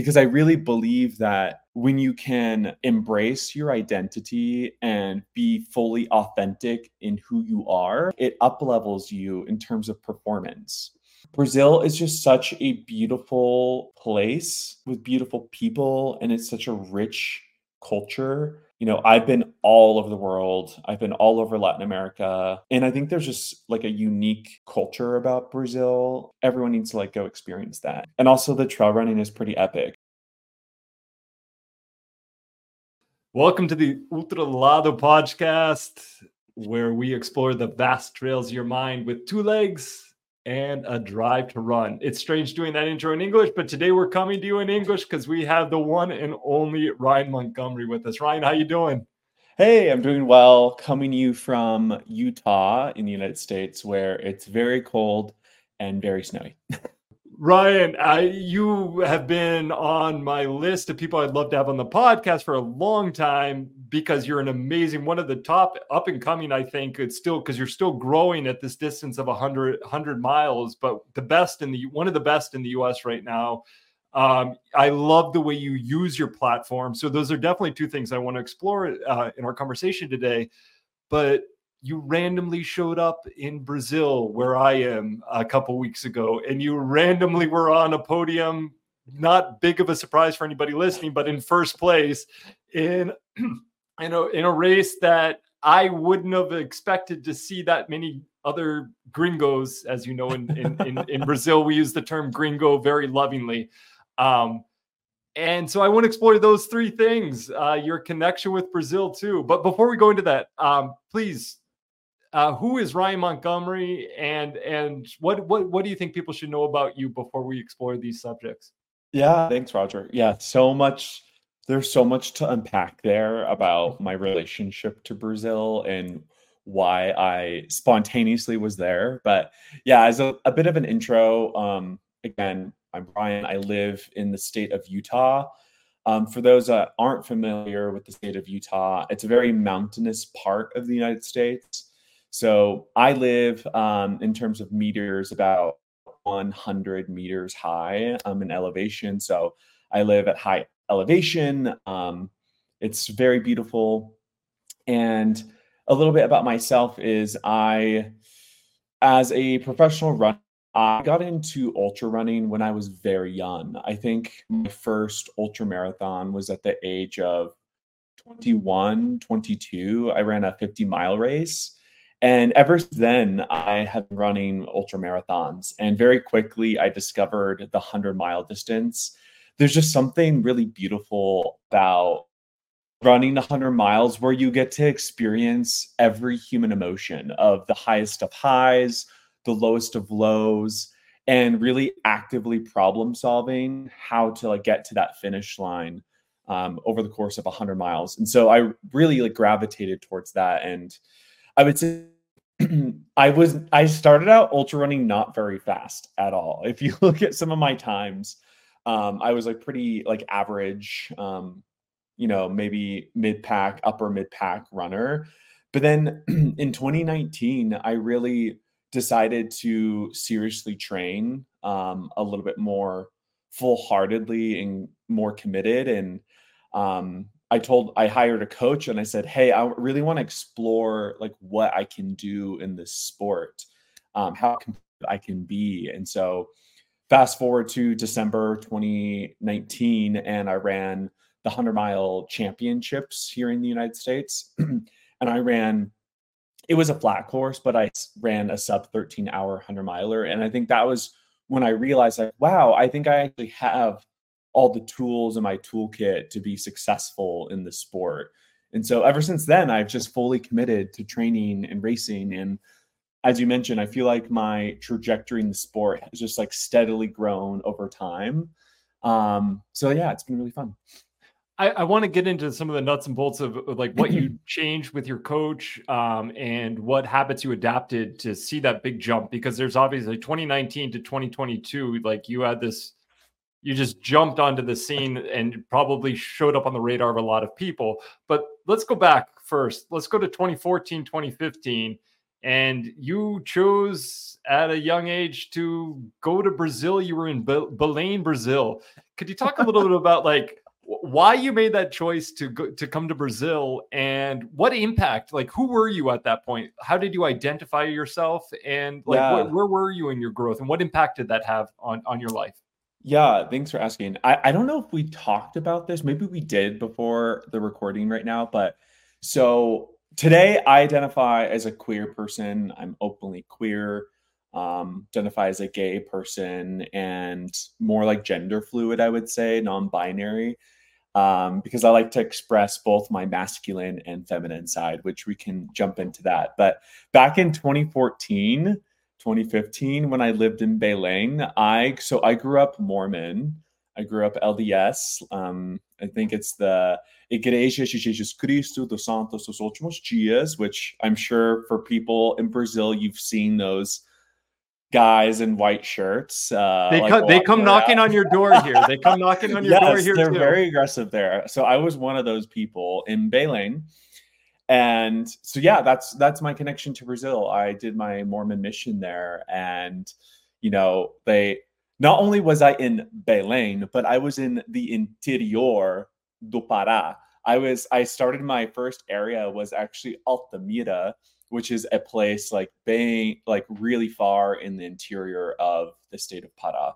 because I really believe that when you can embrace your identity and be fully authentic in who you are, it uplevels you in terms of performance. Brazil is just such a beautiful place with beautiful people, and it's such a rich culture. You know, I've been all over the world. I've been all over Latin America. And I think there's just like a unique culture about Brazil. Everyone needs to like go experience that. And also the trail running is pretty epic. Welcome to the Ultra Lado podcast, where we explore the vast trails of your mind with two legs and a drive to run. It's strange doing that intro in English, but today we're coming to you in English because we have the one and only Ryan Montgomery with us. Ryan, how you doing? Hey, I'm doing well. Coming to you from Utah in the United States, where it's very cold and very snowy. Ryan, I, you have been on my list of people I'd love to have on the podcast for a long time because you're an amazing one of the top up and coming. I think it's still because you're still growing at this distance of 100, 100 miles, but the best in the one of the best in the U.S. right now. Um, I love the way you use your platform. So those are definitely two things I want to explore uh, in our conversation today. But you randomly showed up in Brazil, where I am, a couple weeks ago, and you randomly were on a podium. Not big of a surprise for anybody listening, but in first place in in a, in a race that I wouldn't have expected to see that many other gringos. As you know, in in, in, in Brazil, we use the term gringo very lovingly. Um, and so I want to explore those three things, uh, your connection with Brazil too. But before we go into that, um, please uh, who is Ryan Montgomery, and and what what what do you think people should know about you before we explore these subjects? Yeah, thanks, Roger. Yeah, so much. There's so much to unpack there about my relationship to Brazil and why I spontaneously was there. But yeah, as a, a bit of an intro, um, again, I'm Ryan. I live in the state of Utah. Um, for those that aren't familiar with the state of Utah, it's a very mountainous part of the United States. So I live um, in terms of meters about 100 meters high um, in elevation. So I live at high elevation. Um, it's very beautiful. And a little bit about myself is I, as a professional runner, I got into ultra running when I was very young. I think my first ultra marathon was at the age of 21, 22. I ran a 50 mile race and ever since then, I have been running ultra marathons. And very quickly, I discovered the 100 mile distance. There's just something really beautiful about running 100 miles where you get to experience every human emotion of the highest of highs, the lowest of lows, and really actively problem solving how to like get to that finish line um, over the course of 100 miles. And so I really like gravitated towards that. And I would say I was I started out ultra running not very fast at all. If you look at some of my times, um, I was like pretty like average, um, you know, maybe mid pack, upper mid pack runner. But then in 2019, I really decided to seriously train um, a little bit more full heartedly and more committed. And um, I told I hired a coach and I said, "Hey, I really want to explore like what I can do in this sport, um, how I can be." And so, fast forward to December 2019, and I ran the 100 mile championships here in the United States, and I ran. It was a flat course, but I ran a sub 13 hour 100 miler, and I think that was when I realized, like, wow, I think I actually have all the tools in my toolkit to be successful in the sport. And so ever since then, I've just fully committed to training and racing. And as you mentioned, I feel like my trajectory in the sport has just like steadily grown over time. Um, so yeah, it's been really fun. I, I want to get into some of the nuts and bolts of, of like what you changed with your coach um, and what habits you adapted to see that big jump because there's obviously 2019 to 2022, like you had this you just jumped onto the scene and probably showed up on the radar of a lot of people. But let's go back first. Let's go to 2014, 2015. and you chose at a young age to go to Brazil. You were in Belém, Brazil. Could you talk a little bit about like why you made that choice to go to come to Brazil and what impact? Like, who were you at that point? How did you identify yourself? And like, yeah. where, where were you in your growth? And what impact did that have on on your life? Yeah, thanks for asking. I, I don't know if we talked about this. Maybe we did before the recording right now, but so today I identify as a queer person. I'm openly queer, um, identify as a gay person, and more like gender fluid, I would say, non binary, um, because I like to express both my masculine and feminine side, which we can jump into that. But back in 2014, 2015, when I lived in Belém, I so I grew up Mormon. I grew up LDS. Um, I think it's the Igreja de Jesus Cristo dos Santos dos Últimos Dias, which I'm sure for people in Brazil, you've seen those guys in white shirts. Uh, they, like come, they come knocking on your door here. They come knocking on your yes, door here. They're too. very aggressive there. So I was one of those people in Belém. And so yeah, that's that's my connection to Brazil. I did my Mormon mission there, and you know they not only was I in Belém, but I was in the interior do Pará. I was I started my first area was actually Altamira, which is a place like being like really far in the interior of the state of Pará.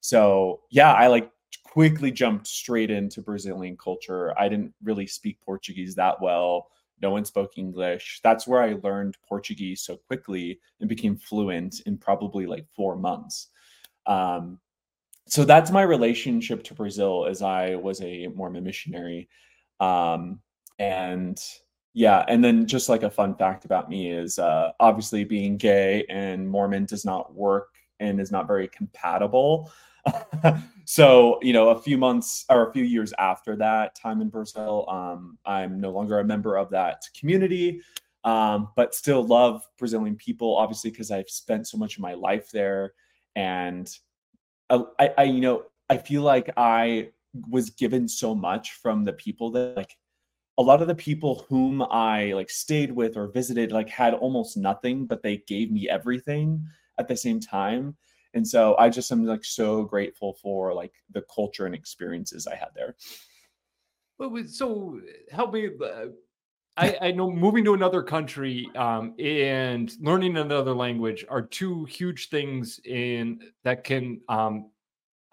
So yeah, I like quickly jumped straight into Brazilian culture. I didn't really speak Portuguese that well. No one spoke English. That's where I learned Portuguese so quickly and became fluent in probably like four months. Um, so that's my relationship to Brazil as I was a Mormon missionary. Um, and yeah, and then just like a fun fact about me is uh, obviously being gay and Mormon does not work and is not very compatible. so you know, a few months or a few years after that time in Brazil, um, I'm no longer a member of that community, um, but still love Brazilian people, obviously because I've spent so much of my life there and I, I, you know, I feel like I was given so much from the people that like a lot of the people whom I like stayed with or visited like had almost nothing, but they gave me everything at the same time. And so I just am like so grateful for like the culture and experiences I had there. Well, so help me. Uh, I, I, know moving to another country um, and learning another language are two huge things in that can um,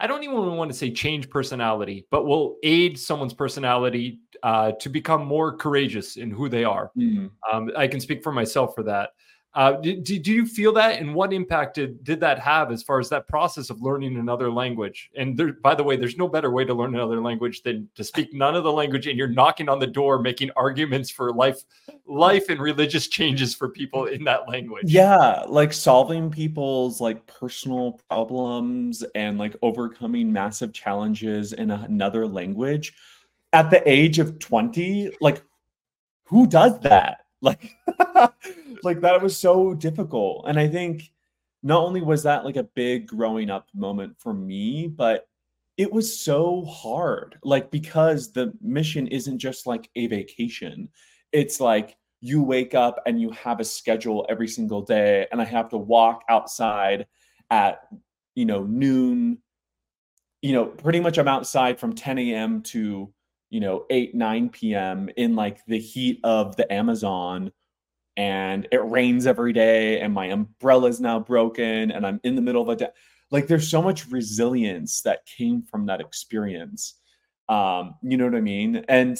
I don't even want to say change personality, but will aid someone's personality uh, to become more courageous in who they are. Mm-hmm. Um, I can speak for myself for that. Uh, do, do you feel that, and what impact did, did that have as far as that process of learning another language? And there, by the way, there's no better way to learn another language than to speak none of the language, and you're knocking on the door, making arguments for life, life and religious changes for people in that language. Yeah, like solving people's like personal problems and like overcoming massive challenges in another language at the age of 20. Like, who does that? Like, like that was so difficult. And I think not only was that like a big growing up moment for me, but it was so hard. Like, because the mission isn't just like a vacation, it's like you wake up and you have a schedule every single day. And I have to walk outside at, you know, noon. You know, pretty much I'm outside from 10 a.m. to you know 8 9 p.m in like the heat of the amazon and it rains every day and my umbrella is now broken and i'm in the middle of a day like there's so much resilience that came from that experience. Um you know what i mean? And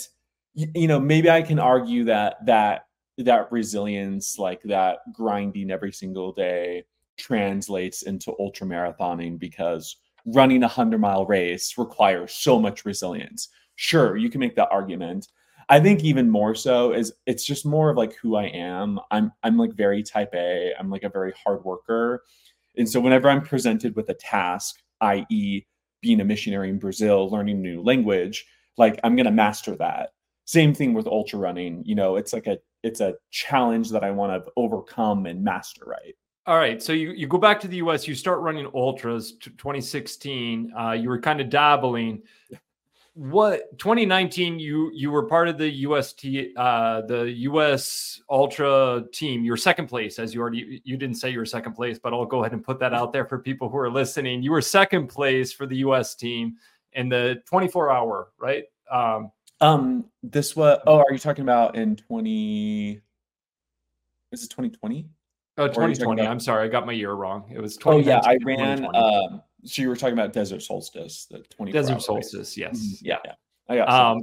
you know maybe i can argue that that that resilience like that grinding every single day translates into ultra marathoning because running a 100 mile race requires so much resilience sure you can make that argument. I think even more so is it's just more of like who i am. I'm i'm like very type a. I'm like a very hard worker. And so whenever i'm presented with a task i.e being a missionary in brazil learning a new language like i'm going to master that. Same thing with ultra running. You know it's like a it's a challenge that i want to overcome and master right? All right. So you, you go back to the US, you start running ultras 2016. Uh, you were kind of dabbling. What 2019 you you were part of the UST uh the US Ultra team. You're second place as you already you didn't say you were second place, but I'll go ahead and put that out there for people who are listening. You were second place for the US team in the 24 hour, right? Um um this was oh are you talking about in 20 is it 2020? Oh, 2020. I'm sorry, I got my year wrong. It was 20. Oh yeah, I ran um so you were talking about Desert Solstice, the 20 Desert Solstice, race. yes. Mm-hmm. Yeah. yeah. I got um,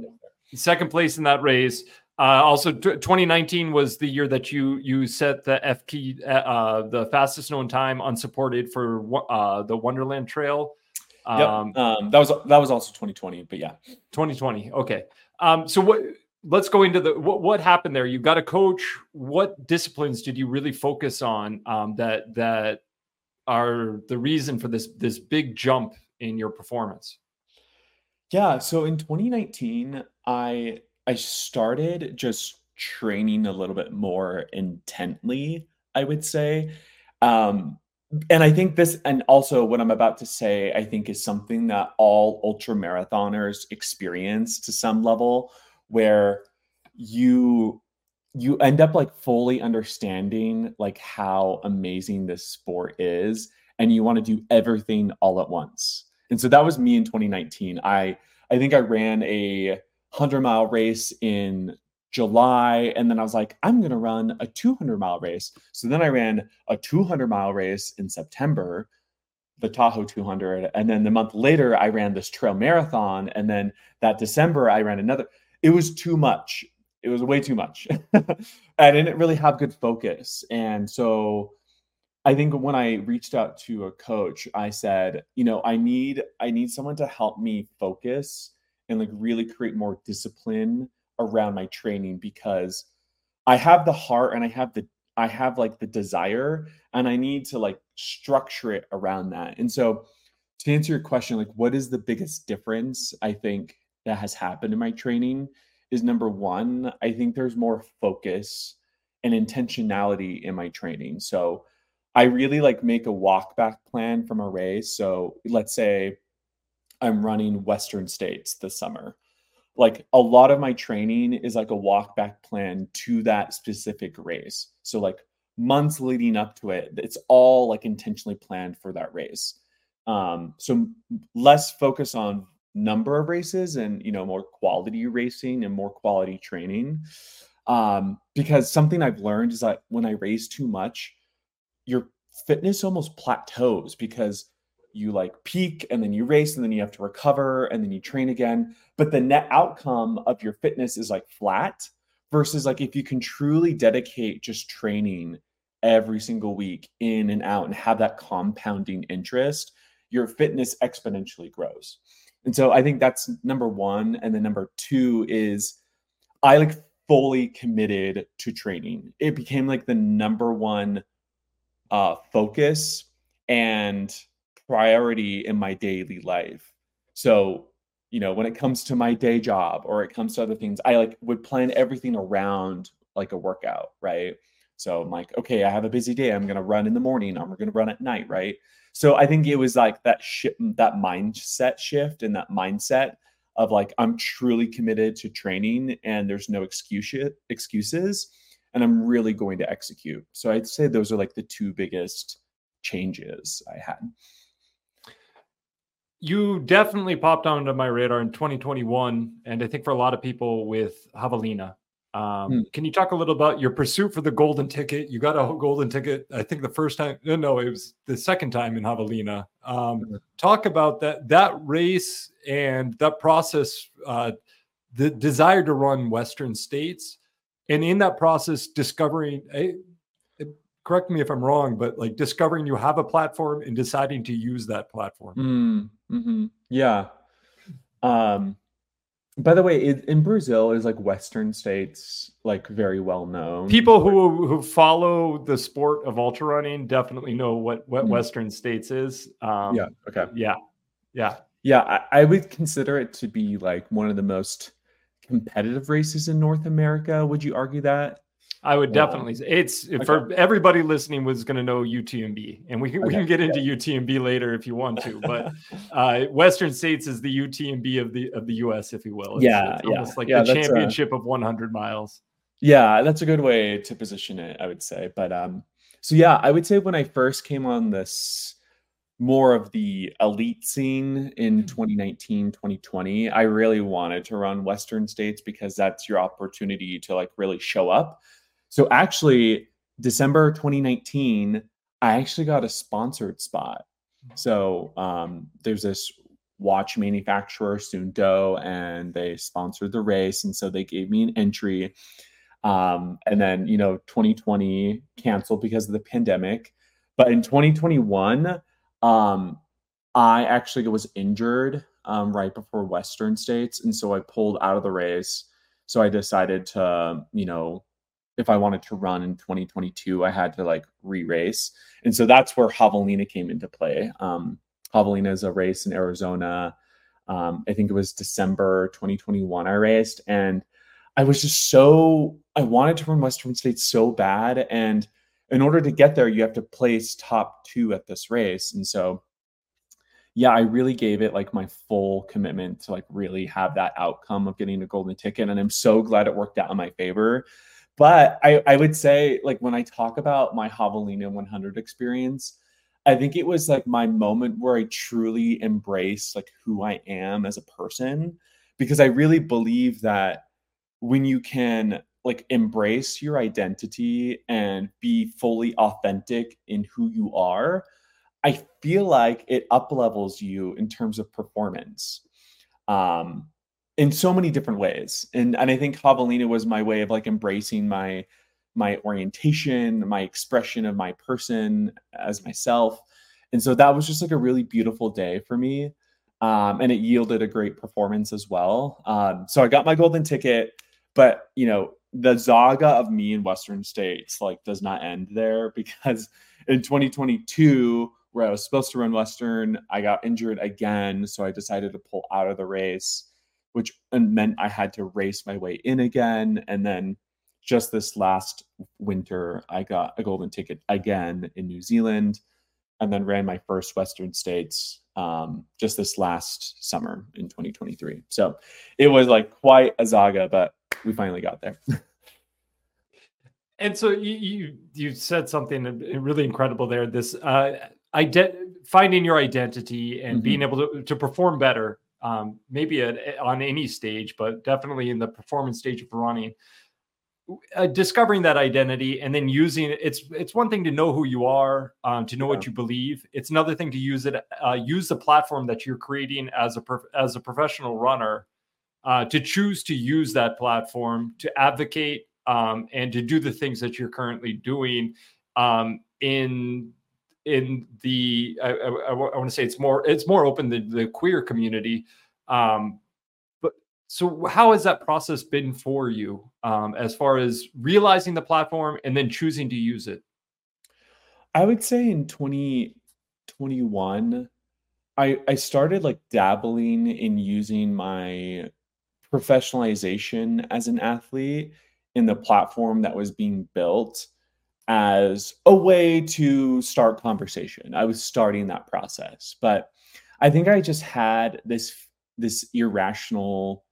second place in that race. Uh, also, t- 2019 was the year that you you set the FKT, uh, uh, the fastest known time unsupported for uh, the Wonderland Trail. Um, yep. Um, that was that was also 2020, but yeah, 2020. Okay. Um, so what? Let's go into the what, what happened there. You got a coach. What disciplines did you really focus on um, that that are the reason for this this big jump in your performance? Yeah, so in 2019, I I started just training a little bit more intently, I would say. Um, and I think this, and also what I'm about to say, I think is something that all ultra marathoners experience to some level, where you you end up like fully understanding like how amazing this sport is and you want to do everything all at once. And so that was me in 2019 i i think i ran a 100 mile race in july and then i was like i'm going to run a 200 mile race. So then i ran a 200 mile race in september the tahoe 200 and then the month later i ran this trail marathon and then that december i ran another it was too much it was way too much. I didn't really have good focus. And so I think when I reached out to a coach, I said, you know, I need I need someone to help me focus and like really create more discipline around my training because I have the heart and I have the I have like the desire and I need to like structure it around that. And so to answer your question, like what is the biggest difference I think that has happened in my training is number one, I think there's more focus and intentionality in my training. So I really like make a walk back plan from a race. So let's say I'm running Western States this summer. Like a lot of my training is like a walk back plan to that specific race. So like months leading up to it, it's all like intentionally planned for that race. Um, so less focus on number of races and you know more quality racing and more quality training. Um because something i've learned is that when i race too much your fitness almost plateaus because you like peak and then you race and then you have to recover and then you train again. But the net outcome of your fitness is like flat versus like if you can truly dedicate just training every single week in and out and have that compounding interest your fitness exponentially grows and so I think that's number one. And then number two is I like fully committed to training. It became like the number one uh, focus and priority in my daily life. So, you know, when it comes to my day job or it comes to other things, I like would plan everything around like a workout, right? So I'm like, okay, I have a busy day. I'm going to run in the morning. I'm going to run at night, right? So I think it was like that shift, that mindset shift and that mindset of like I'm truly committed to training and there's no excuse excuses and I'm really going to execute. So I'd say those are like the two biggest changes I had. You definitely popped onto my radar in 2021 and I think for a lot of people with Javelina um, hmm. Can you talk a little about your pursuit for the golden ticket? You got a golden ticket, I think the first time. No, no, it was the second time in Javelina. Um, mm-hmm. Talk about that that race and that process, uh, the desire to run Western states, and in that process, discovering. A, correct me if I'm wrong, but like discovering you have a platform and deciding to use that platform. Mm, mm-hmm. Yeah. Um, by the way, it, in Brazil, is like Western states like very well known. People who who follow the sport of ultra running definitely know what what mm. Western states is. Um, yeah. Okay. Yeah. Yeah. Yeah. I, I would consider it to be like one of the most competitive races in North America. Would you argue that? I would definitely say it's okay. for everybody listening was going to know UTMB, and we can okay. we can get into yeah. UTMB later if you want to. But uh, Western States is the UTMB of the of the US, if you will. It's, yeah, it's almost like yeah, the championship a, of 100 miles. Yeah, that's a good way to position it, I would say. But um, so yeah, I would say when I first came on this more of the elite scene in 2019 mm-hmm. 2020 i really wanted to run western states because that's your opportunity to like really show up so actually december 2019 i actually got a sponsored spot. So um, there's this watch manufacturer suunto and they sponsored the race and so they gave me an entry. Um, and then you know 2020 canceled because of the pandemic. But in 2021 um, I actually was injured um, right before Western States, and so I pulled out of the race. So I decided to, you know, if I wanted to run in 2022, I had to like re-race, and so that's where Javelina came into play. Um, Javelina is a race in Arizona. Um, I think it was December 2021 I raced, and I was just so I wanted to run Western States so bad, and in order to get there, you have to place top two at this race. And so, yeah, I really gave it like my full commitment to like really have that outcome of getting a golden ticket. And I'm so glad it worked out in my favor. But I, I would say, like, when I talk about my Javelina 100 experience, I think it was like my moment where I truly embraced like who I am as a person because I really believe that when you can like embrace your identity and be fully authentic in who you are, I feel like it up levels you in terms of performance. Um, in so many different ways. And and I think Javelina was my way of like embracing my my orientation, my expression of my person as myself. And so that was just like a really beautiful day for me. Um, and it yielded a great performance as well. Um, so I got my golden ticket, but you know, the saga of me in Western states like does not end there because in 2022 where I was supposed to run Western, I got injured again, so I decided to pull out of the race, which meant I had to race my way in again. And then just this last winter, I got a golden ticket again in New Zealand, and then ran my first Western States um, just this last summer in 2023. So it was like quite a saga, but we finally got there. and so you, you, you said something really incredible there. This uh, ident- finding your identity and mm-hmm. being able to, to perform better, um, maybe at, on any stage, but definitely in the performance stage of running. Uh, discovering that identity and then using it, it's it's one thing to know who you are um, to know yeah. what you believe it's another thing to use it uh, use the platform that you're creating as a prof- as a professional runner uh, to choose to use that platform to advocate um, and to do the things that you're currently doing um, in in the I, I, I want to say it's more it's more open to the queer community um, but so how has that process been for you um, as far as realizing the platform and then choosing to use it? I would say in 2021 I, I started like dabbling in using my professionalization as an athlete in the platform that was being built as a way to start conversation. I was starting that process, but I think I just had this this irrational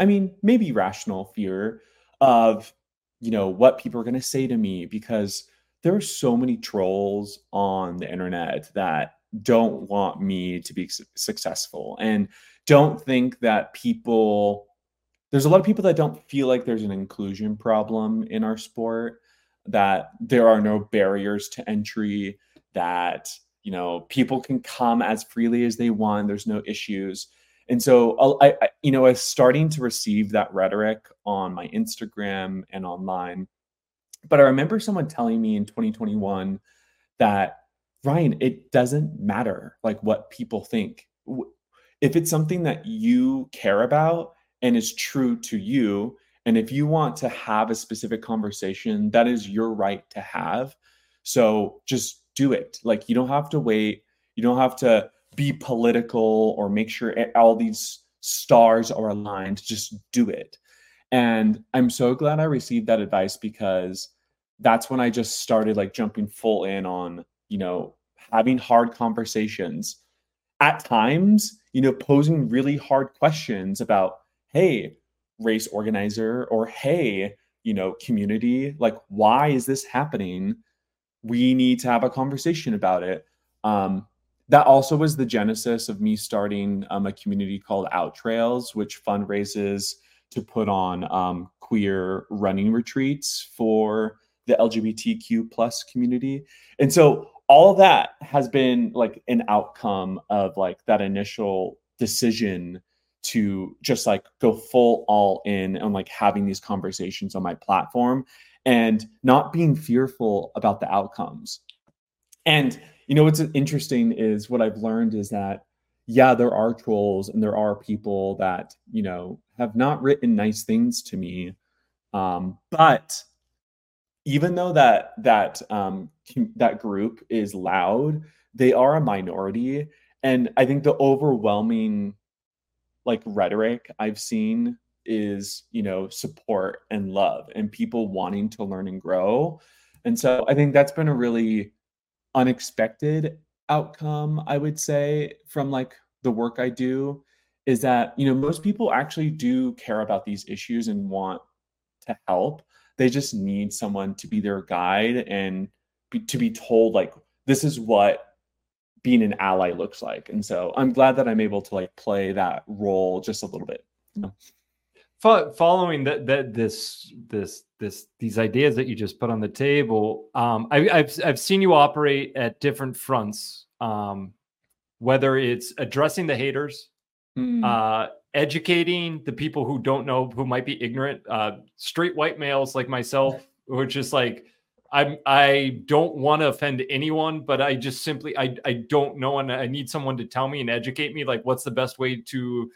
I mean, maybe rational fear of you know what people are going to say to me because there are so many trolls on the internet that don't want me to be successful and don't think that people there's a lot of people that don't feel like there's an inclusion problem in our sport that there are no barriers to entry that you know people can come as freely as they want there's no issues and so I, I you know i was starting to receive that rhetoric on my instagram and online but i remember someone telling me in 2021 that ryan it doesn't matter like what people think if it's something that you care about and is true to you. And if you want to have a specific conversation, that is your right to have. So just do it. Like you don't have to wait. You don't have to be political or make sure all these stars are aligned. Just do it. And I'm so glad I received that advice because that's when I just started like jumping full in on, you know, having hard conversations. At times, you know, posing really hard questions about, hey, race organizer, or hey, you know, community, like, why is this happening? We need to have a conversation about it. Um, that also was the genesis of me starting um, a community called Out Trails, which fundraises to put on um, queer running retreats for the LGBTQ plus community. And so all of that has been like an outcome of like that initial decision to just like go full all in and like having these conversations on my platform and not being fearful about the outcomes. And you know what's interesting is what I've learned is that yeah, there are trolls and there are people that, you know, have not written nice things to me. Um, but even though that that um, that group is loud, they are a minority, and I think the overwhelming like rhetoric I've seen is you know support and love and people wanting to learn and grow, and so I think that's been a really unexpected outcome I would say from like the work I do is that you know most people actually do care about these issues and want to help. They just need someone to be their guide and be, to be told like this is what being an ally looks like and so i'm glad that i'm able to like play that role just a little bit you know? following that that this this this these ideas that you just put on the table um I, have i've seen you operate at different fronts um whether it's addressing the haters mm. uh educating the people who don't know, who might be ignorant, uh, straight white males like myself, who are just like, I'm I don't want to offend anyone, but I just simply I I don't know, and I need someone to tell me and educate me, like what's the best way to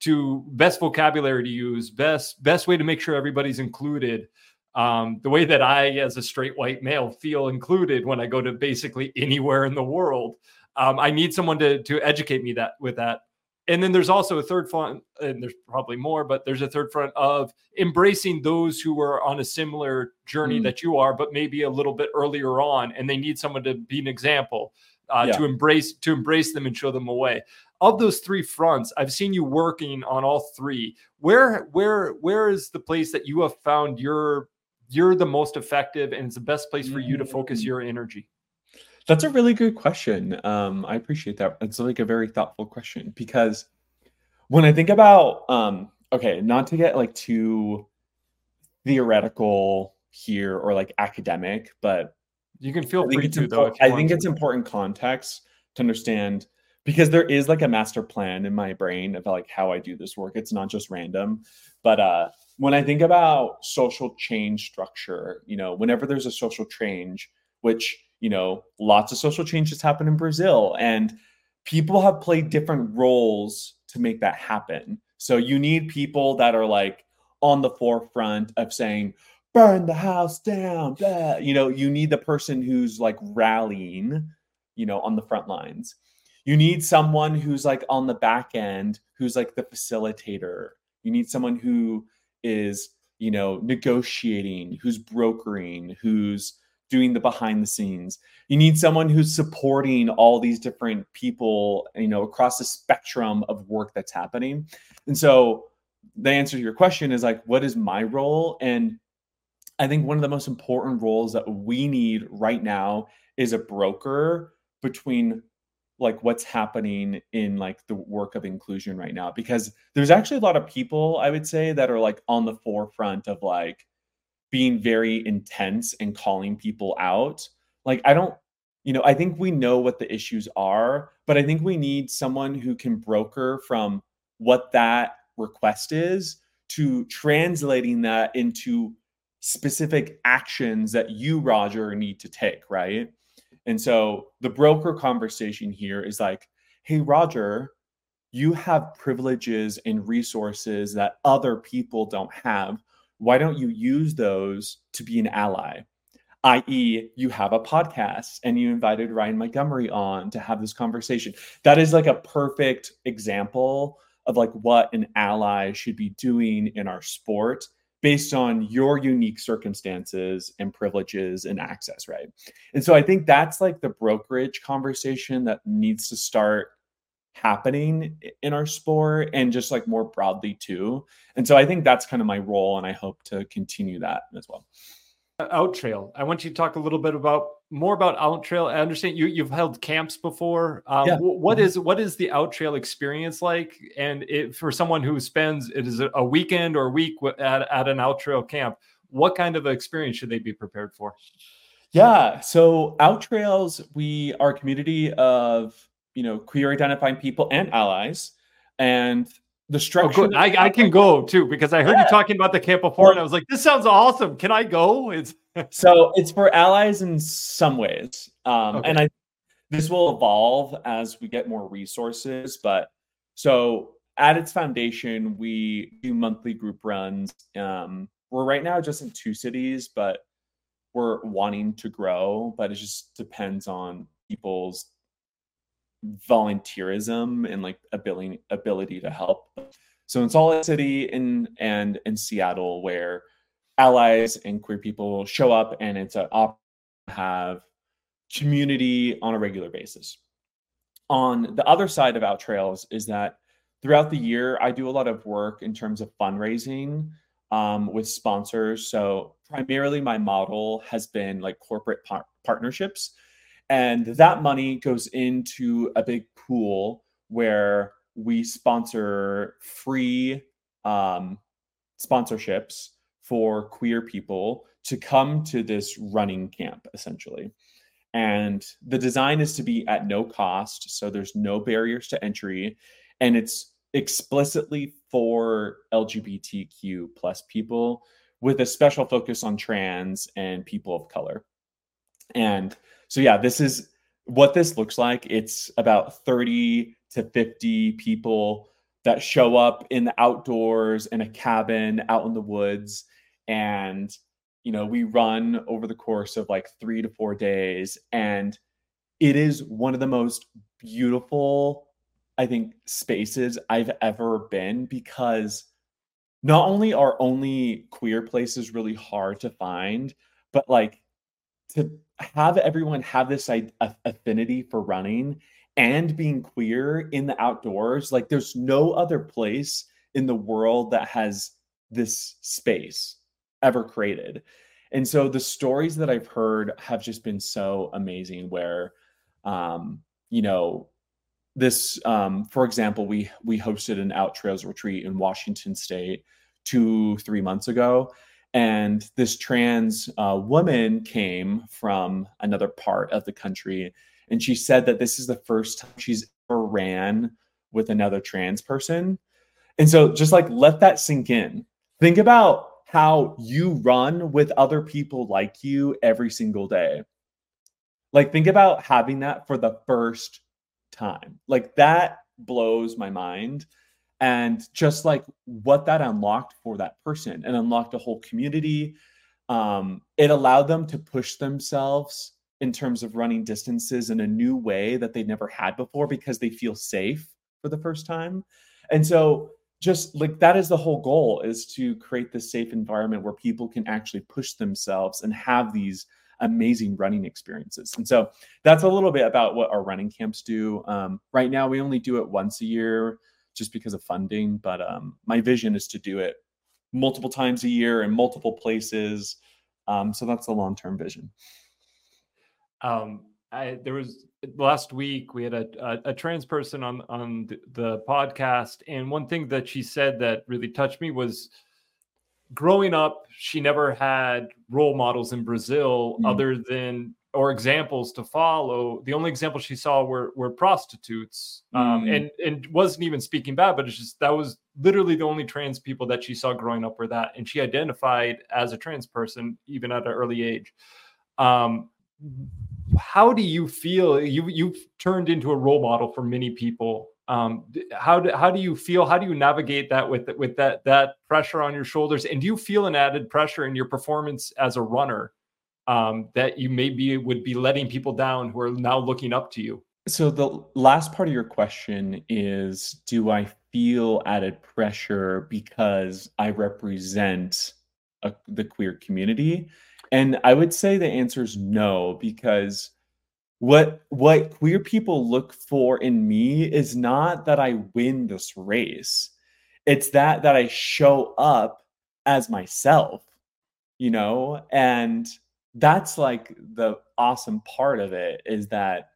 to best vocabulary to use, best best way to make sure everybody's included. Um, the way that I, as a straight white male, feel included when I go to basically anywhere in the world. Um, I need someone to to educate me that with that and then there's also a third front and there's probably more but there's a third front of embracing those who are on a similar journey mm. that you are but maybe a little bit earlier on and they need someone to be an example uh, yeah. to embrace to embrace them and show them a way of those three fronts i've seen you working on all three where where where is the place that you have found you're you're the most effective and it's the best place for you to focus mm. your energy that's a really good question. Um, I appreciate that. It's like a very thoughtful question because when I think about, um, okay, not to get like too theoretical here or like academic, but you can feel free to though. I think to. it's important context to understand because there is like a master plan in my brain of like how I do this work. It's not just random, but uh, when I think about social change structure, you know, whenever there's a social change, which you know, lots of social changes happen in Brazil, and people have played different roles to make that happen. So you need people that are like on the forefront of saying, burn the house down. Blah. You know, you need the person who's like rallying, you know, on the front lines. You need someone who's like on the back end, who's like the facilitator. You need someone who is, you know, negotiating, who's brokering, who's doing the behind the scenes. You need someone who's supporting all these different people, you know, across the spectrum of work that's happening. And so the answer to your question is like, what is my role? And I think one of the most important roles that we need right now is a broker between like what's happening in like the work of inclusion right now because there's actually a lot of people i would say that are like on the forefront of like being very intense and calling people out. Like, I don't, you know, I think we know what the issues are, but I think we need someone who can broker from what that request is to translating that into specific actions that you, Roger, need to take, right? And so the broker conversation here is like, hey, Roger, you have privileges and resources that other people don't have why don't you use those to be an ally? i.e., you have a podcast and you invited Ryan Montgomery on to have this conversation. That is like a perfect example of like what an ally should be doing in our sport based on your unique circumstances and privileges and access, right? And so I think that's like the brokerage conversation that needs to start happening in our sport and just like more broadly too. And so I think that's kind of my role and I hope to continue that as well. Outtrail. I want you to talk a little bit about more about Outtrail. I understand you you've held camps before. Um, yeah. What mm-hmm. is what is the Outtrail experience like? And it, for someone who spends it is a weekend or a week at, at an Outtrail camp, what kind of experience should they be prepared for? Yeah, so Outtrails, we are a community of you know queer identifying people and allies, and the oh, structure. Oh, I, I, can go too because I heard yeah. you talking about the camp before, and I was like, "This sounds awesome. Can I go?" It's so it's for allies in some ways, um, okay. and I this will evolve as we get more resources. But so at its foundation, we do monthly group runs. Um, we're right now just in two cities, but we're wanting to grow. But it just depends on people's volunteerism and like ability ability to help. So in Salt Lake City in and in Seattle, where allies and queer people show up and it's an have community on a regular basis. On the other side of Outtrails is that throughout the year, I do a lot of work in terms of fundraising um, with sponsors. So primarily my model has been like corporate par- partnerships. And that money goes into a big pool where we sponsor free um, sponsorships for queer people to come to this running camp, essentially. And the design is to be at no cost. So there's no barriers to entry. And it's explicitly for LGBTQ plus people with a special focus on trans and people of color. And so yeah, this is what this looks like. It's about 30 to 50 people that show up in the outdoors in a cabin out in the woods and you know we run over the course of like 3 to 4 days and it is one of the most beautiful I think spaces I've ever been because not only are only queer places really hard to find but like to have everyone have this affinity for running and being queer in the outdoors like there's no other place in the world that has this space ever created. And so the stories that i've heard have just been so amazing where um you know this um for example we we hosted an out trails retreat in washington state two three months ago and this trans uh, woman came from another part of the country and she said that this is the first time she's ever ran with another trans person. And so just like let that sink in. Think about how you run with other people like you every single day. Like think about having that for the first time. Like that blows my mind and just like what that unlocked for that person and unlocked a whole community. Um, it allowed them to push themselves in terms of running distances in a new way that they never had before because they feel safe for the first time. And so just like that is the whole goal is to create this safe environment where people can actually push themselves and have these amazing running experiences. And so that's a little bit about what our running camps do. Um, right now we only do it once a year just because of funding. But um, my vision is to do it multiple times a year in multiple places. Um, so that's the long term vision. Um, I, there was last week we had a, a, a trans person on on the, the, podcast, and one thing that she said that really touched me was growing up, she never had role models in Brazil mm. other than or examples to follow. The only examples she saw were were prostitutes, um, mm. and and wasn't even speaking bad, but it's just that was literally the only trans people that she saw growing up were that, and she identified as a trans person even at an early age. Um, how do you feel? You you've turned into a role model for many people. Um, how do how do you feel? How do you navigate that with with that that pressure on your shoulders? And do you feel an added pressure in your performance as a runner? Um, that you maybe would be letting people down who are now looking up to you? So the last part of your question is do I feel added pressure because I represent a, the queer community? And I would say the answer is no, because what what queer people look for in me is not that I win this race. It's that that I show up as myself, you know? And that's like the awesome part of it is that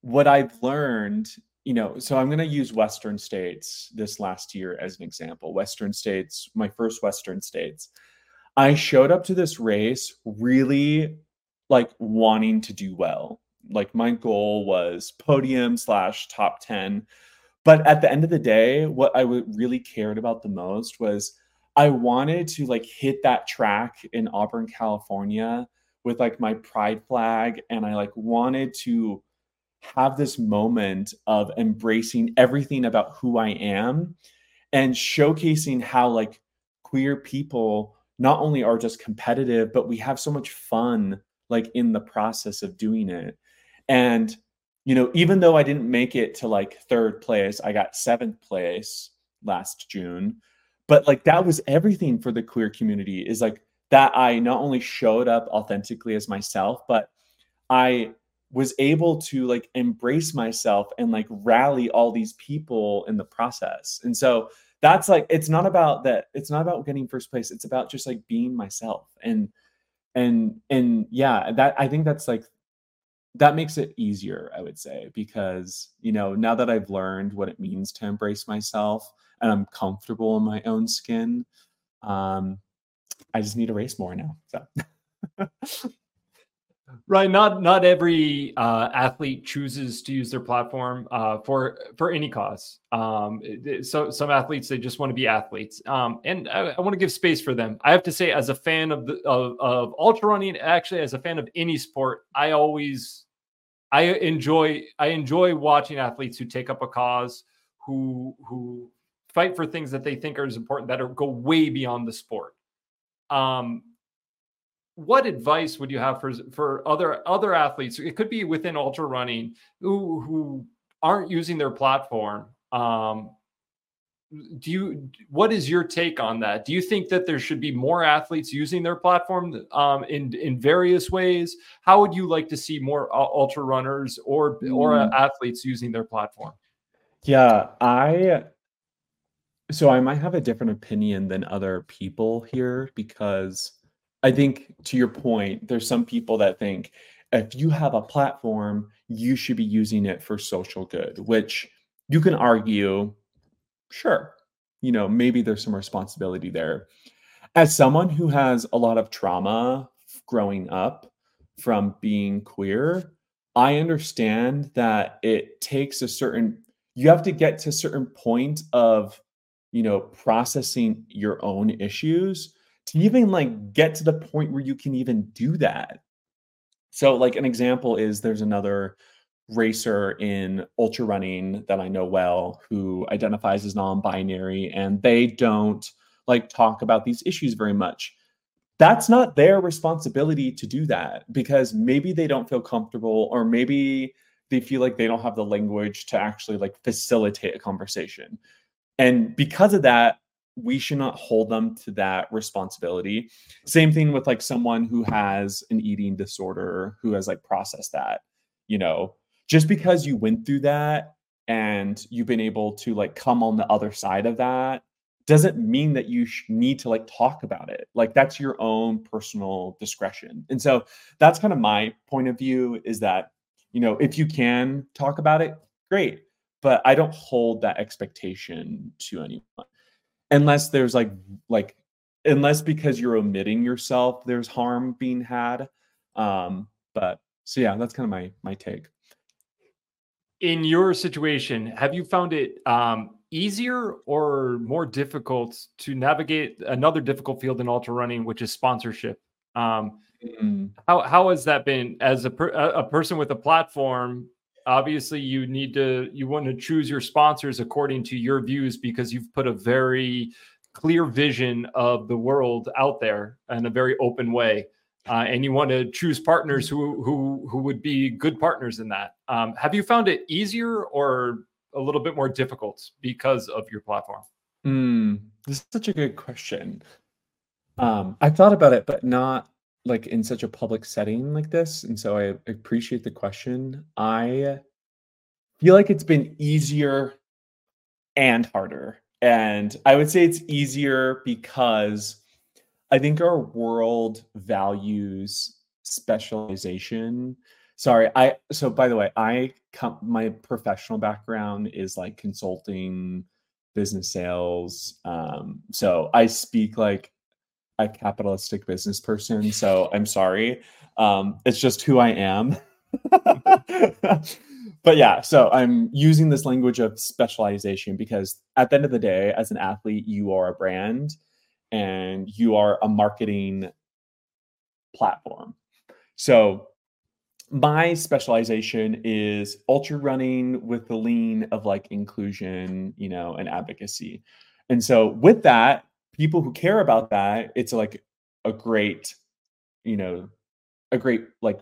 what I've learned, you know, so I'm going to use Western states this last year as an example. Western states, my first Western states. I showed up to this race really like wanting to do well. Like my goal was podium slash top 10. But at the end of the day, what I really cared about the most was I wanted to like hit that track in Auburn, California with like my pride flag. And I like wanted to have this moment of embracing everything about who I am and showcasing how like queer people not only are just competitive, but we have so much fun like in the process of doing it. And, you know, even though I didn't make it to like third place, I got seventh place last June. But like that was everything for the queer community is like that I not only showed up authentically as myself, but I was able to like embrace myself and like rally all these people in the process. And so that's like it's not about that it's not about getting first place it's about just like being myself and and and yeah that i think that's like that makes it easier i would say because you know now that i've learned what it means to embrace myself and i'm comfortable in my own skin um i just need to race more now so Right. Not not every uh, athlete chooses to use their platform uh, for for any cause. Um, so some athletes they just want to be athletes, um, and I, I want to give space for them. I have to say, as a fan of the of, of ultra running, actually, as a fan of any sport, I always I enjoy I enjoy watching athletes who take up a cause, who who fight for things that they think are as important that are go way beyond the sport. Um, what advice would you have for for other other athletes? It could be within ultra running who who aren't using their platform. Um, do you what is your take on that do you think that there should be more athletes using their platform um, in in various ways how would you like to see more ultra runners or or mm. athletes using their platform yeah i so i might have a different opinion than other people here because I think to your point, there's some people that think if you have a platform, you should be using it for social good, which you can argue, sure, you know, maybe there's some responsibility there. As someone who has a lot of trauma growing up from being queer, I understand that it takes a certain you have to get to a certain point of you know processing your own issues to even like get to the point where you can even do that. So, like, an example is there's another racer in ultra running that I know well who identifies as non binary and they don't like talk about these issues very much. That's not their responsibility to do that because maybe they don't feel comfortable or maybe they feel like they don't have the language to actually like facilitate a conversation. And because of that, we should not hold them to that responsibility. Same thing with like someone who has an eating disorder who has like processed that, you know, just because you went through that and you've been able to like come on the other side of that doesn't mean that you sh- need to like talk about it. Like that's your own personal discretion. And so that's kind of my point of view is that, you know, if you can talk about it, great. But I don't hold that expectation to anyone. Unless there's like like unless because you're omitting yourself there's harm being had um but so yeah that's kind of my my take. In your situation have you found it um easier or more difficult to navigate another difficult field in ultra running which is sponsorship? Um mm. how how has that been as a per, a person with a platform obviously you need to you want to choose your sponsors according to your views because you've put a very clear vision of the world out there in a very open way uh, and you want to choose partners who who who would be good partners in that um, have you found it easier or a little bit more difficult because of your platform? Mm, this is such a good question. Um, I thought about it, but not like in such a public setting like this. And so I appreciate the question. I feel like it's been easier and harder. And I would say it's easier because I think our world values specialization. Sorry, I so by the way, I come my professional background is like consulting, business sales. Um, so I speak like a capitalistic business person. So I'm sorry. Um, it's just who I am. but yeah, so I'm using this language of specialization because at the end of the day, as an athlete, you are a brand and you are a marketing platform. So my specialization is ultra running with the lean of like inclusion, you know, and advocacy. And so with that, people who care about that, it's like a great, you know, a great like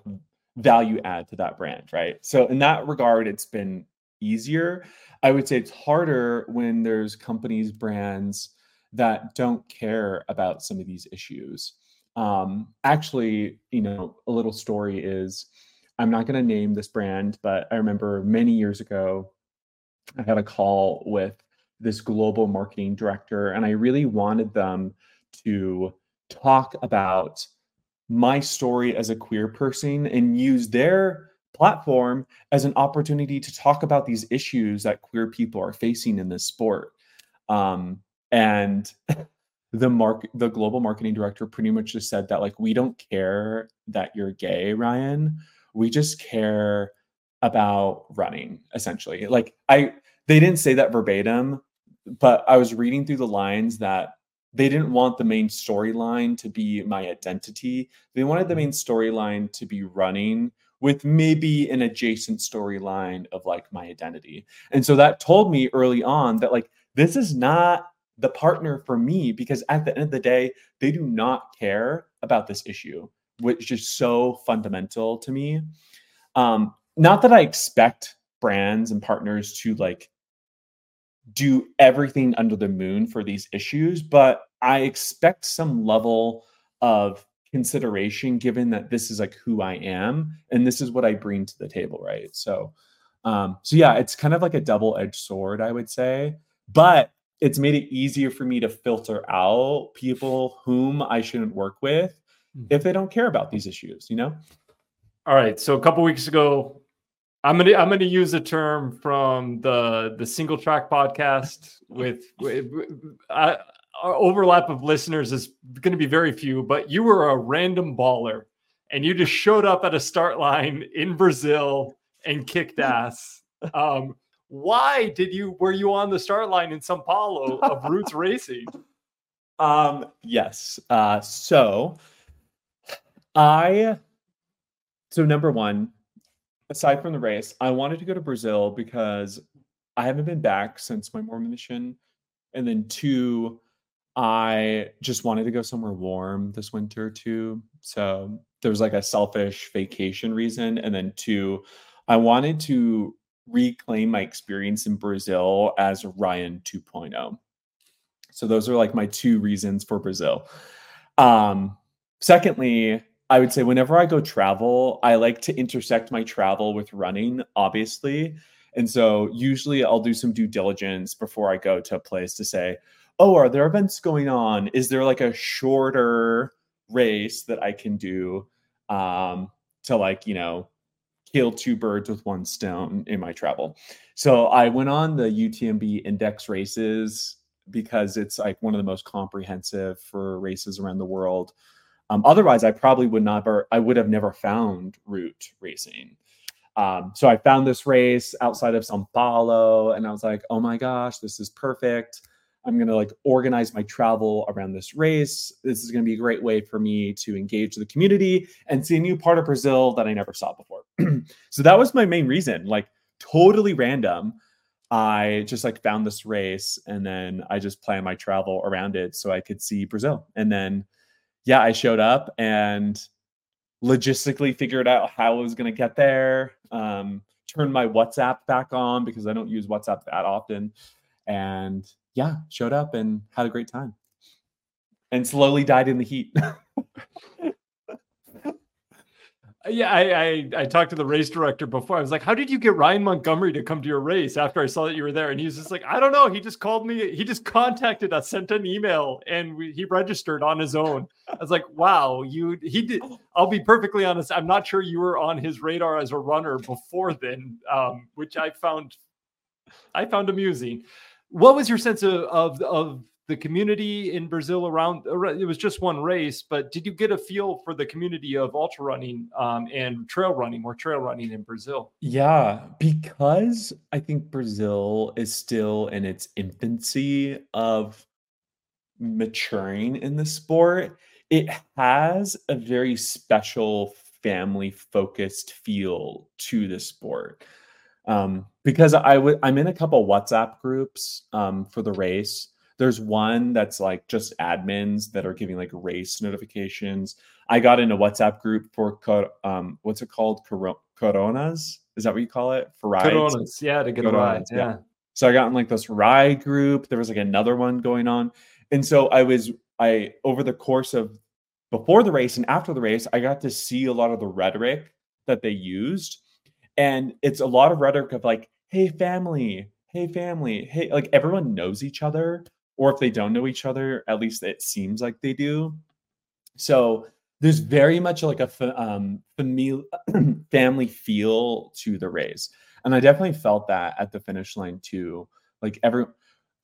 value add to that brand, right? So in that regard, it's been easier. I would say it's harder when there's companies, brands that don't care about some of these issues. Um, actually, you know, a little story is I'm not going to name this brand, but I remember many years ago, I had a call with this global marketing director, and I really wanted them to talk about my story as a queer person and use their platform as an opportunity to talk about these issues that queer people are facing in this sport. Um, and the mark the global marketing director pretty much just said that like we don't care that you're gay, Ryan. We just care about running essentially. Like I they didn't say that verbatim, but I was reading through the lines that they didn't want the main storyline to be my identity. They wanted the main storyline to be running with maybe an adjacent storyline of like my identity. And so that told me early on that like this is not the partner for me because at the end of the day, they do not care about this issue, which is so fundamental to me. Um, not that I expect brands and partners to like do everything under the moon for these issues, but I expect some level of consideration given that this is like who I am and this is what I bring to the table, right? So um so yeah, it's kind of like a double-edged sword, I would say, but it's made it easier for me to filter out people whom I shouldn't work with hmm. if they don't care about these issues, you know? All right, so a couple weeks ago I'm gonna I'm gonna use a term from the the single track podcast with, with uh, our overlap of listeners is going to be very few, but you were a random baller and you just showed up at a start line in Brazil and kicked ass. Um, why did you were you on the start line in Sao Paulo of Roots Racing? Um, yes. Uh, so I so number one, aside from the race, I wanted to go to Brazil because I haven't been back since my Mormon mission. And then two, I just wanted to go somewhere warm this winter too. So there was like a selfish vacation reason. And then two, I wanted to reclaim my experience in Brazil as Ryan 2.0. So those are like my two reasons for Brazil. Um, secondly, I would say whenever I go travel, I like to intersect my travel with running, obviously. And so usually I'll do some due diligence before I go to a place to say, oh, are there events going on? Is there like a shorter race that I can do um, to like, you know, kill two birds with one stone in my travel? So I went on the UTMB index races because it's like one of the most comprehensive for races around the world. Um, otherwise, I probably would not. I would have never found route racing. Um, so I found this race outside of Sao Paulo, and I was like, "Oh my gosh, this is perfect! I'm gonna like organize my travel around this race. This is gonna be a great way for me to engage the community and see a new part of Brazil that I never saw before." so that was my main reason. Like totally random. I just like found this race, and then I just planned my travel around it so I could see Brazil, and then yeah, I showed up and logistically figured out how I was going to get there. Um, turned my WhatsApp back on because I don't use WhatsApp that often. And yeah, showed up and had a great time. And slowly died in the heat. Yeah, I, I, I talked to the race director before. I was like, "How did you get Ryan Montgomery to come to your race?" After I saw that you were there, and he's just like, "I don't know. He just called me. He just contacted us, sent an email, and we, he registered on his own." I was like, "Wow, you." He did. I'll be perfectly honest. I'm not sure you were on his radar as a runner before then, um, which I found I found amusing. What was your sense of of, of the community in Brazil around it was just one race, but did you get a feel for the community of ultra running um, and trail running, or trail running in Brazil? Yeah, because I think Brazil is still in its infancy of maturing in the sport. It has a very special family focused feel to the sport. Um, because I I'm in a couple WhatsApp groups um, for the race there's one that's like just admins that are giving like race notifications. I got in a WhatsApp group for um, what's it called? Caronas? Is that what you call it? For rides? Caronas, yeah, to get Caronas, a ride. Yeah. yeah. So I got in like this ride group. There was like another one going on. And so I was I over the course of before the race and after the race, I got to see a lot of the rhetoric that they used. And it's a lot of rhetoric of like, hey family, hey family, hey, like everyone knows each other or if they don't know each other, at least it seems like they do. So there's very much like a um, family family feel to the race, and I definitely felt that at the finish line too. Like every,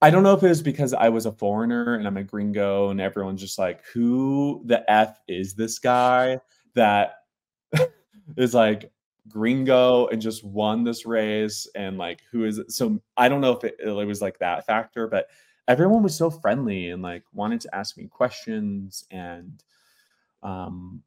I don't know if it was because I was a foreigner and I'm a gringo, and everyone's just like, "Who the f is this guy that is like gringo and just won this race?" And like, who is it? So I don't know if it, it was like that factor, but everyone was so friendly and like wanted to ask me questions and um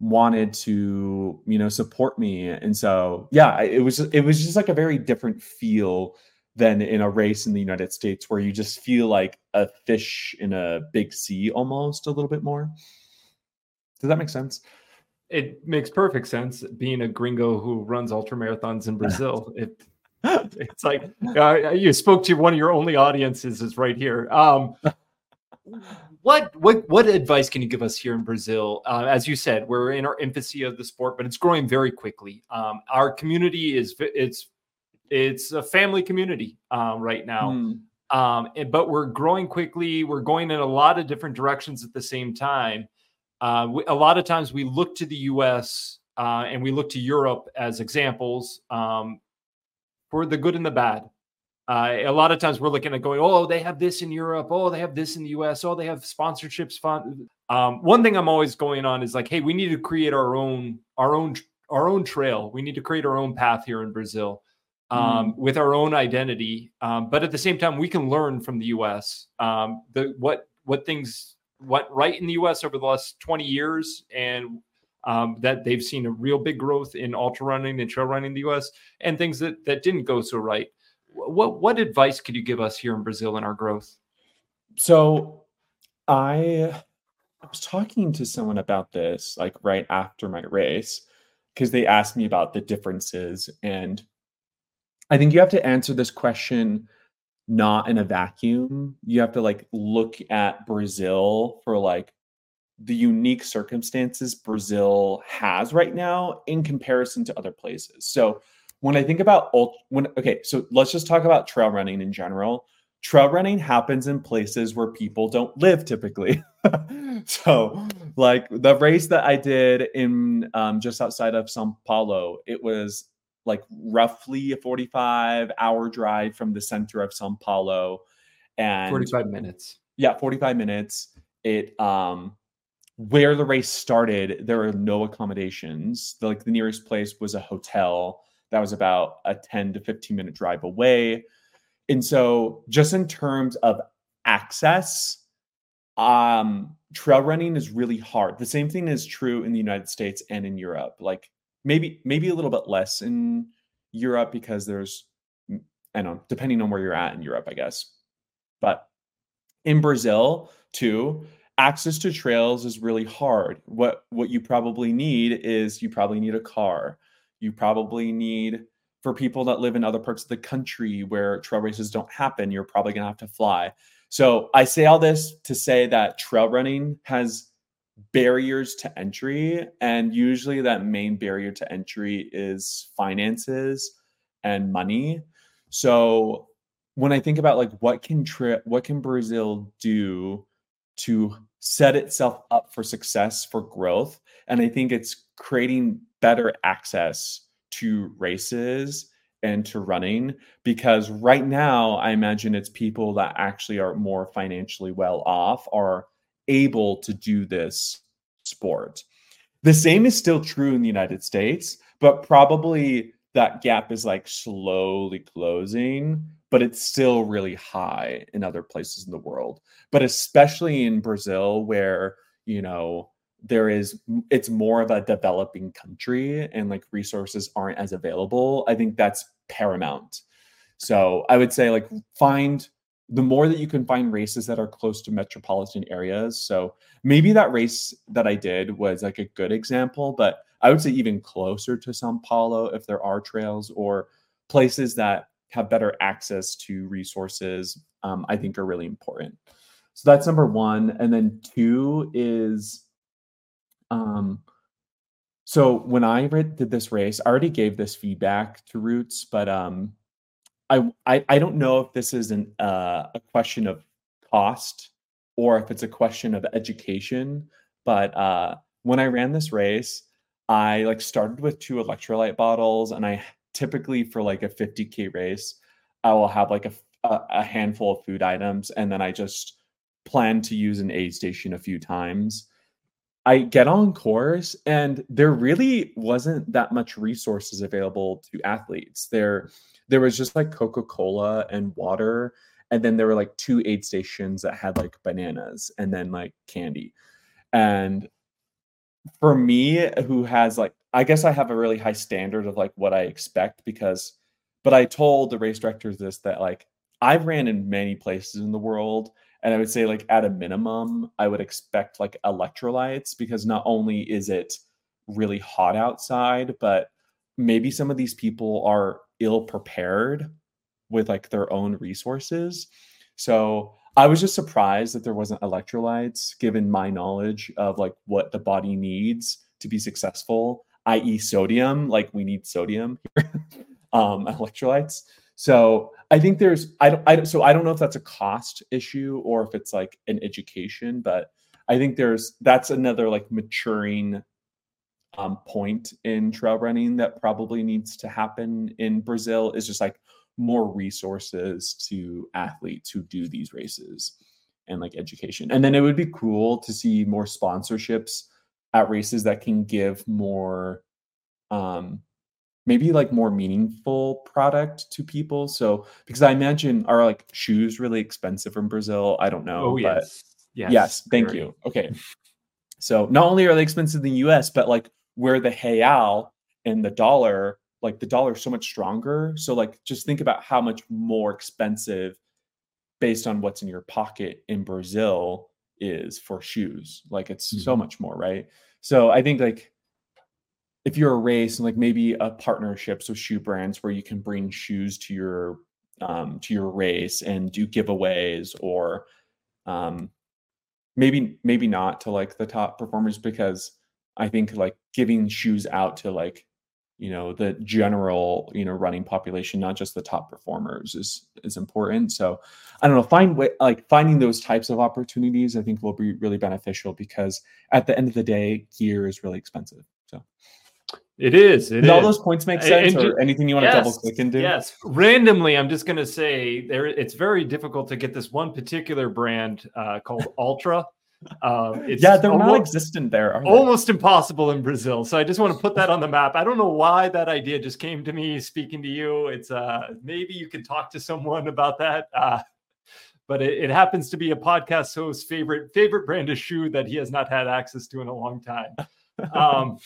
wanted to you know support me. And so yeah it was it was just like a very different feel than in a race in the United States where you just feel like a fish in a big sea almost a little bit more. Does that make sense? It makes perfect sense being a gringo who runs ultra marathons in Brazil. It it's like uh, you spoke to one of your only audiences is right here. Um, what what what advice can you give us here in Brazil? Uh, as you said, we're in our infancy of the sport, but it's growing very quickly. Um, our community is it's it's a family community uh, right now. Mm. Um, and, but we're growing quickly. We're going in a lot of different directions at the same time. Uh, we, a lot of times we look to the U.S. Uh, and we look to Europe as examples. Um, for the good and the bad. Uh, a lot of times we're looking at going, oh, they have this in Europe. Oh, they have this in the US. Oh, they have sponsorships. Um, one thing I'm always going on is like, hey, we need to create our own, our own, our own trail. We need to create our own path here in Brazil um, mm. with our own identity. Um, but at the same time, we can learn from the US. Um, the what what things went right in the US over the last 20 years and um, that they've seen a real big growth in ultra running and trail running in the U.S. and things that that didn't go so right. What what advice could you give us here in Brazil in our growth? So, I I was talking to someone about this like right after my race because they asked me about the differences and I think you have to answer this question not in a vacuum. You have to like look at Brazil for like the unique circumstances Brazil has right now in comparison to other places. So when I think about when okay, so let's just talk about trail running in general. Trail running happens in places where people don't live typically. so, like the race that I did in um, just outside of São Paulo, it was like roughly a 45 hour drive from the center of São Paulo and 45 minutes. Yeah, 45 minutes. It um where the race started, there were no accommodations. The, like the nearest place was a hotel that was about a 10 to 15 minute drive away. And so just in terms of access, um, trail running is really hard. The same thing is true in the United States and in Europe. Like maybe maybe a little bit less in Europe because there's I don't know, depending on where you're at in Europe, I guess. But in Brazil too, access to trails is really hard. What what you probably need is you probably need a car. You probably need for people that live in other parts of the country where trail races don't happen, you're probably going to have to fly. So I say all this to say that trail running has barriers to entry. And usually that main barrier to entry is finances and money. So when I think about like what can tri- what can Brazil do to set itself up for success for growth, and I think it's creating better access to races and to running because right now I imagine it's people that actually are more financially well off are able to do this sport. The same is still true in the United States, but probably that gap is like slowly closing, but it's still really high in other places in the world. But especially in Brazil, where, you know, there is it's more of a developing country and like resources aren't as available i think that's paramount so i would say like find the more that you can find races that are close to metropolitan areas so maybe that race that i did was like a good example but i would say even closer to sao paulo if there are trails or places that have better access to resources um, i think are really important so that's number one and then two is um, so when I did this race, I already gave this feedback to Roots, but um, I, I I don't know if this is an uh, a question of cost or if it's a question of education. But uh, when I ran this race, I like started with two electrolyte bottles, and I typically for like a 50k race, I will have like a a handful of food items, and then I just plan to use an aid station a few times. I get on course and there really wasn't that much resources available to athletes. There there was just like Coca-Cola and water and then there were like two aid stations that had like bananas and then like candy. And for me who has like I guess I have a really high standard of like what I expect because but I told the race directors this that like I've ran in many places in the world and I would say, like, at a minimum, I would expect like electrolytes because not only is it really hot outside, but maybe some of these people are ill prepared with like their own resources. So I was just surprised that there wasn't electrolytes given my knowledge of like what the body needs to be successful, i.e., sodium. Like, we need sodium here, um, electrolytes. So I think there's I don't I so I don't know if that's a cost issue or if it's like an education, but I think there's that's another like maturing um, point in trail running that probably needs to happen in Brazil is just like more resources to athletes who do these races and like education. And then it would be cool to see more sponsorships at races that can give more um maybe like more meaningful product to people. So because I imagine are like shoes really expensive in Brazil? I don't know. Oh yes. Yes. Yes. Thank very. you. Okay. So not only are they expensive in the US, but like where the real and the dollar, like the dollar is so much stronger. So like just think about how much more expensive based on what's in your pocket in Brazil is for shoes. Like it's mm-hmm. so much more, right? So I think like if you're a race and like maybe a partnerships with shoe brands where you can bring shoes to your um, to your race and do giveaways or um, maybe maybe not to like the top performers because I think like giving shoes out to like you know the general you know running population not just the top performers is is important so i don't know find way like finding those types of opportunities i think will be really beneficial because at the end of the day gear is really expensive so it is. It all those points make sense, and, or anything you want yes, to double click into? Yes. Randomly, I'm just going to say there. It's very difficult to get this one particular brand uh, called Altra. Um, yeah, they're almost, non-existent there. Almost impossible in Brazil. So I just want to put that on the map. I don't know why that idea just came to me speaking to you. It's uh, maybe you can talk to someone about that. Uh, but it, it, happens to be a podcast host's favorite favorite brand of shoe that he has not had access to in a long time. Um,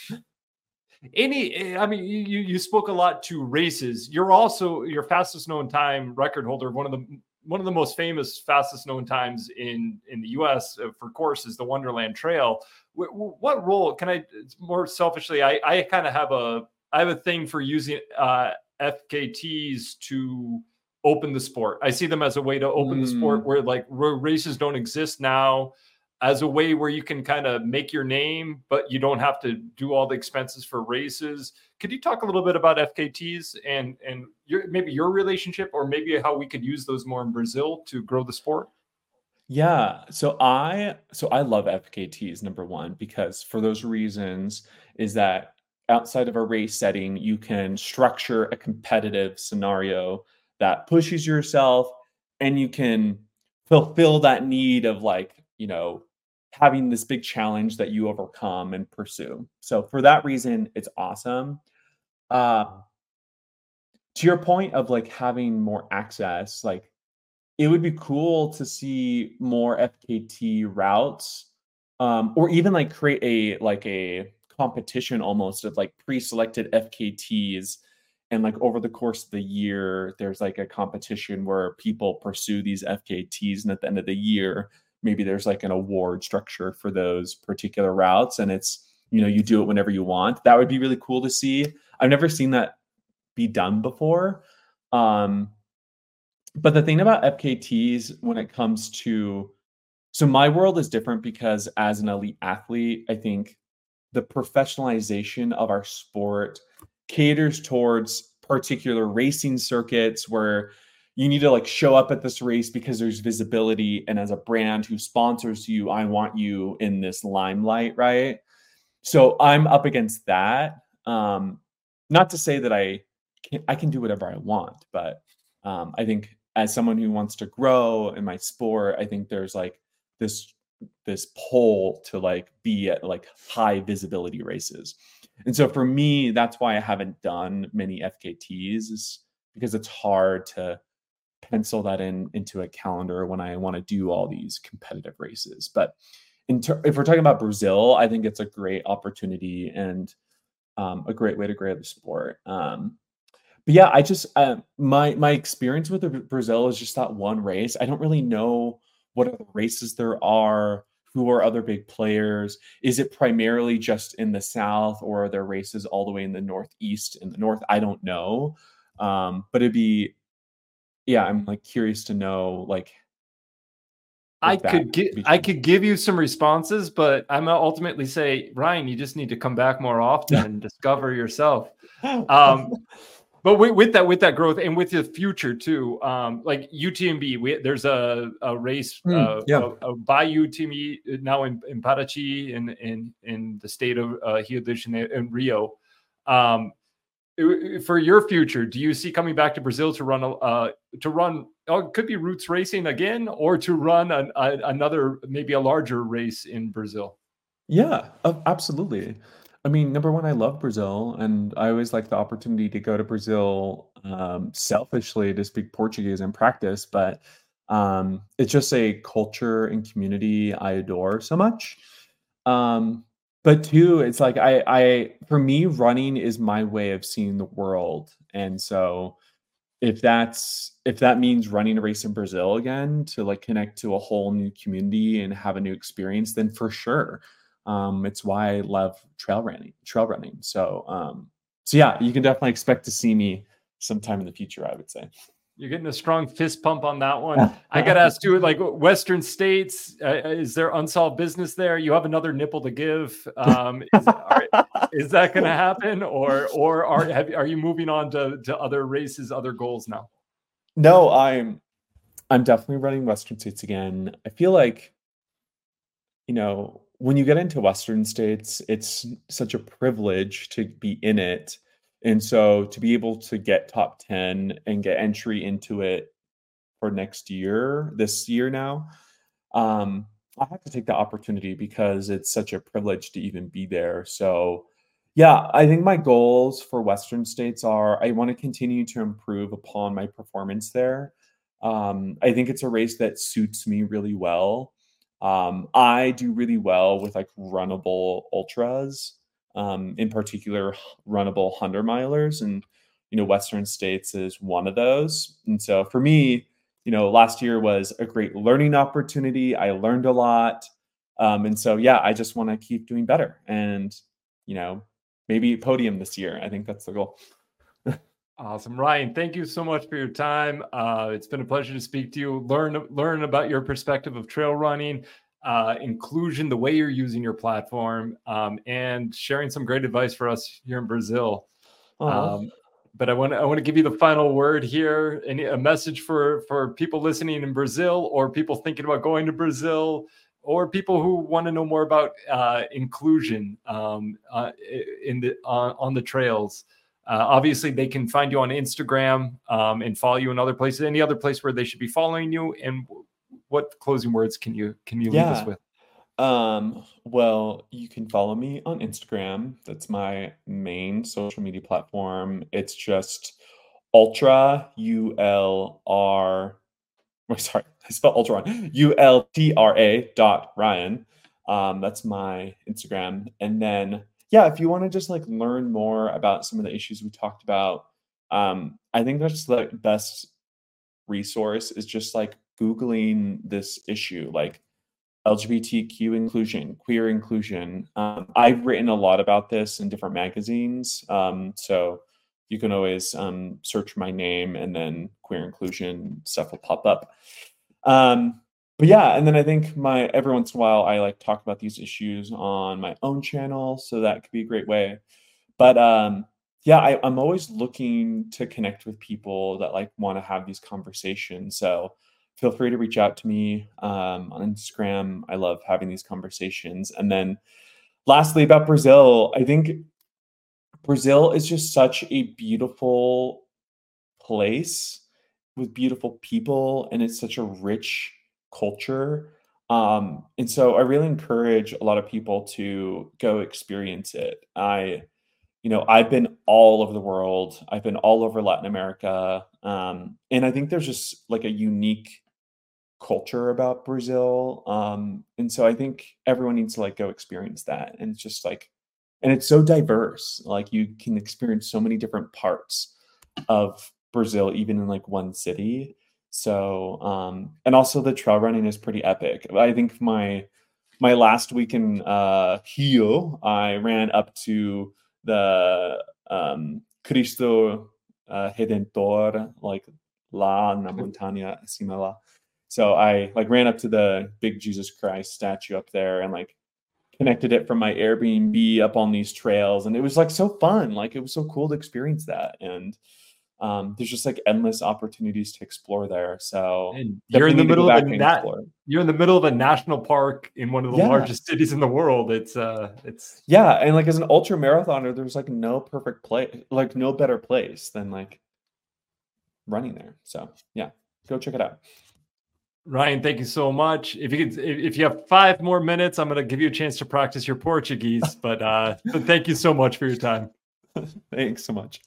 any i mean you you spoke a lot to races you're also your fastest known time record holder one of the one of the most famous fastest known times in in the us uh, for course is the wonderland trail what role can i more selfishly i i kind of have a i have a thing for using uh FKTs to open the sport. I see them as a way to open mm. the sport mm. where like races don't exist now as a way where you can kind of make your name, but you don't have to do all the expenses for races. Could you talk a little bit about FKTs and and your, maybe your relationship, or maybe how we could use those more in Brazil to grow the sport? Yeah, so I so I love FKTs number one because for those reasons is that outside of a race setting, you can structure a competitive scenario that pushes yourself and you can fulfill that need of like, you know, having this big challenge that you overcome and pursue. So for that reason, it's awesome. Uh, to your point of like having more access, like it would be cool to see more FKT routes, um, or even like create a like a competition almost of like pre-selected FKTs. And like over the course of the year, there's like a competition where people pursue these FKTs, and at the end of the year, maybe there's like an award structure for those particular routes and it's you know you do it whenever you want. That would be really cool to see. I've never seen that be done before um but the thing about fkt's when it comes to so my world is different because as an elite athlete i think the professionalization of our sport caters towards particular racing circuits where you need to like show up at this race because there's visibility and as a brand who sponsors you i want you in this limelight right? So i'm up against that. Um not to say that i can i can do whatever i want but um i think as someone who wants to grow in my sport i think there's like this this pull to like be at like high visibility races. And so for me that's why i haven't done many fkt's because it's hard to pencil that in into a calendar when I want to do all these competitive races. But ter- if we're talking about Brazil, I think it's a great opportunity and um, a great way to grow the sport. Um, but yeah, I just uh, my my experience with Brazil is just that one race. I don't really know what other races there are. Who are other big players? Is it primarily just in the south, or are there races all the way in the northeast in the north? I don't know. Um, but it'd be yeah, I'm like curious to know like I could get I could give you some responses, but I'm ultimately say, Ryan, you just need to come back more often and discover yourself. Um, but with, with, that with that growth and with the future too, um, like UTMB, we, there's a, a race mm, uh, yeah. a, a by UTMB uh, now in, in Paraty in, in in the state of uh, Rio de Janeiro in Rio. Um, for your future, do you see coming back to Brazil to run uh, to run? Oh, could be Roots Racing again, or to run an, a, another maybe a larger race in Brazil. Yeah, absolutely. I mean, number one, I love Brazil, and I always like the opportunity to go to Brazil um, selfishly to speak Portuguese and practice, but um, it's just a culture and community I adore so much. Um, but two it's like i i for me running is my way of seeing the world. And so if that's if that means running a race in brazil again to like connect to a whole new community and have a new experience then for sure um it's why i love trail running trail running. So um so yeah you can definitely expect to see me sometime in the future i would say you're getting a strong fist pump on that one. I got to ask you, like Western states, uh, uh, is there unsolved business there? You have another nipple to give. Um, is, are, is, that going to happen, or or are have, are you moving on to to other races, other goals now? No, I'm I'm definitely running Western states again. I feel like, you know, when you get into Western states, it's such a privilege to be in it and so to be able to get top 10 and get entry into it for next year, this year now, um, I have to take the opportunity because it's such a privilege to even be there. So, yeah, I think my goals for Western states are I want to continue to improve upon my performance there. Um, I think it's a race that suits me really well. Um, I do really well with like runnable ultras um, in particular runnable 100 milers and you know western states is one of those and so for me you know last year was a great learning opportunity i learned a lot um, and so yeah i just want to keep doing better and you know maybe podium this year i think that's the goal Awesome, Ryan. Thank you so much for your time. Uh, it's been a pleasure to speak to you. Learn learn about your perspective of trail running, uh, inclusion, the way you're using your platform, um, and sharing some great advice for us here in Brazil. Um, but I want to I want to give you the final word here. Any a message for for people listening in Brazil or people thinking about going to Brazil or people who want to know more about uh, inclusion um, uh, in the on the trails. Uh, obviously, they can find you on Instagram um, and follow you in other places. Any other place where they should be following you? And what closing words can you can you leave us with? Um, well, you can follow me on Instagram. That's my main social media platform. It's just ultra U L R. Oh, sorry, I spelled ultra wrong. U L T R A dot Ryan. Um, that's my Instagram. And then yeah, if you want to just like learn more about some of the issues we talked about, um, I think that's the best resource is just like Googling this issue, like LGBTQ inclusion, queer inclusion. Um, I've written a lot about this in different magazines. Um, so you can always um, search my name and then queer inclusion stuff will pop up. Um, but yeah, and then I think my every once in a while I like talk about these issues on my own channel, so that could be a great way. But um, yeah, I, I'm always looking to connect with people that like want to have these conversations. So feel free to reach out to me um, on Instagram. I love having these conversations. And then lastly, about Brazil, I think Brazil is just such a beautiful place with beautiful people, and it's such a rich culture. Um, and so I really encourage a lot of people to go experience it. I, you know, I've been all over the world. I've been all over Latin America. Um, and I think there's just like a unique culture about Brazil. Um, and so I think everyone needs to like go experience that. And it's just like, and it's so diverse. Like you can experience so many different parts of Brazil, even in like one city. So, um, and also the trail running is pretty epic. I think my my last week in uh, Rio, I ran up to the um, Cristo uh, Redentor, like La na montaña acima lá. So I like ran up to the big Jesus Christ statue up there and like connected it from my Airbnb up on these trails, and it was like so fun. Like it was so cool to experience that and um, there's just like endless opportunities to explore there. So and you're in the middle of a na- you're in the middle of a national park in one of the yeah. largest cities in the world. It's uh it's yeah, and like as an ultra marathoner, there's like no perfect place, like no better place than like running there. So yeah, go check it out. Ryan, thank you so much. If you could, if you have five more minutes, I'm going to give you a chance to practice your Portuguese. But uh, but thank you so much for your time. Thanks so much.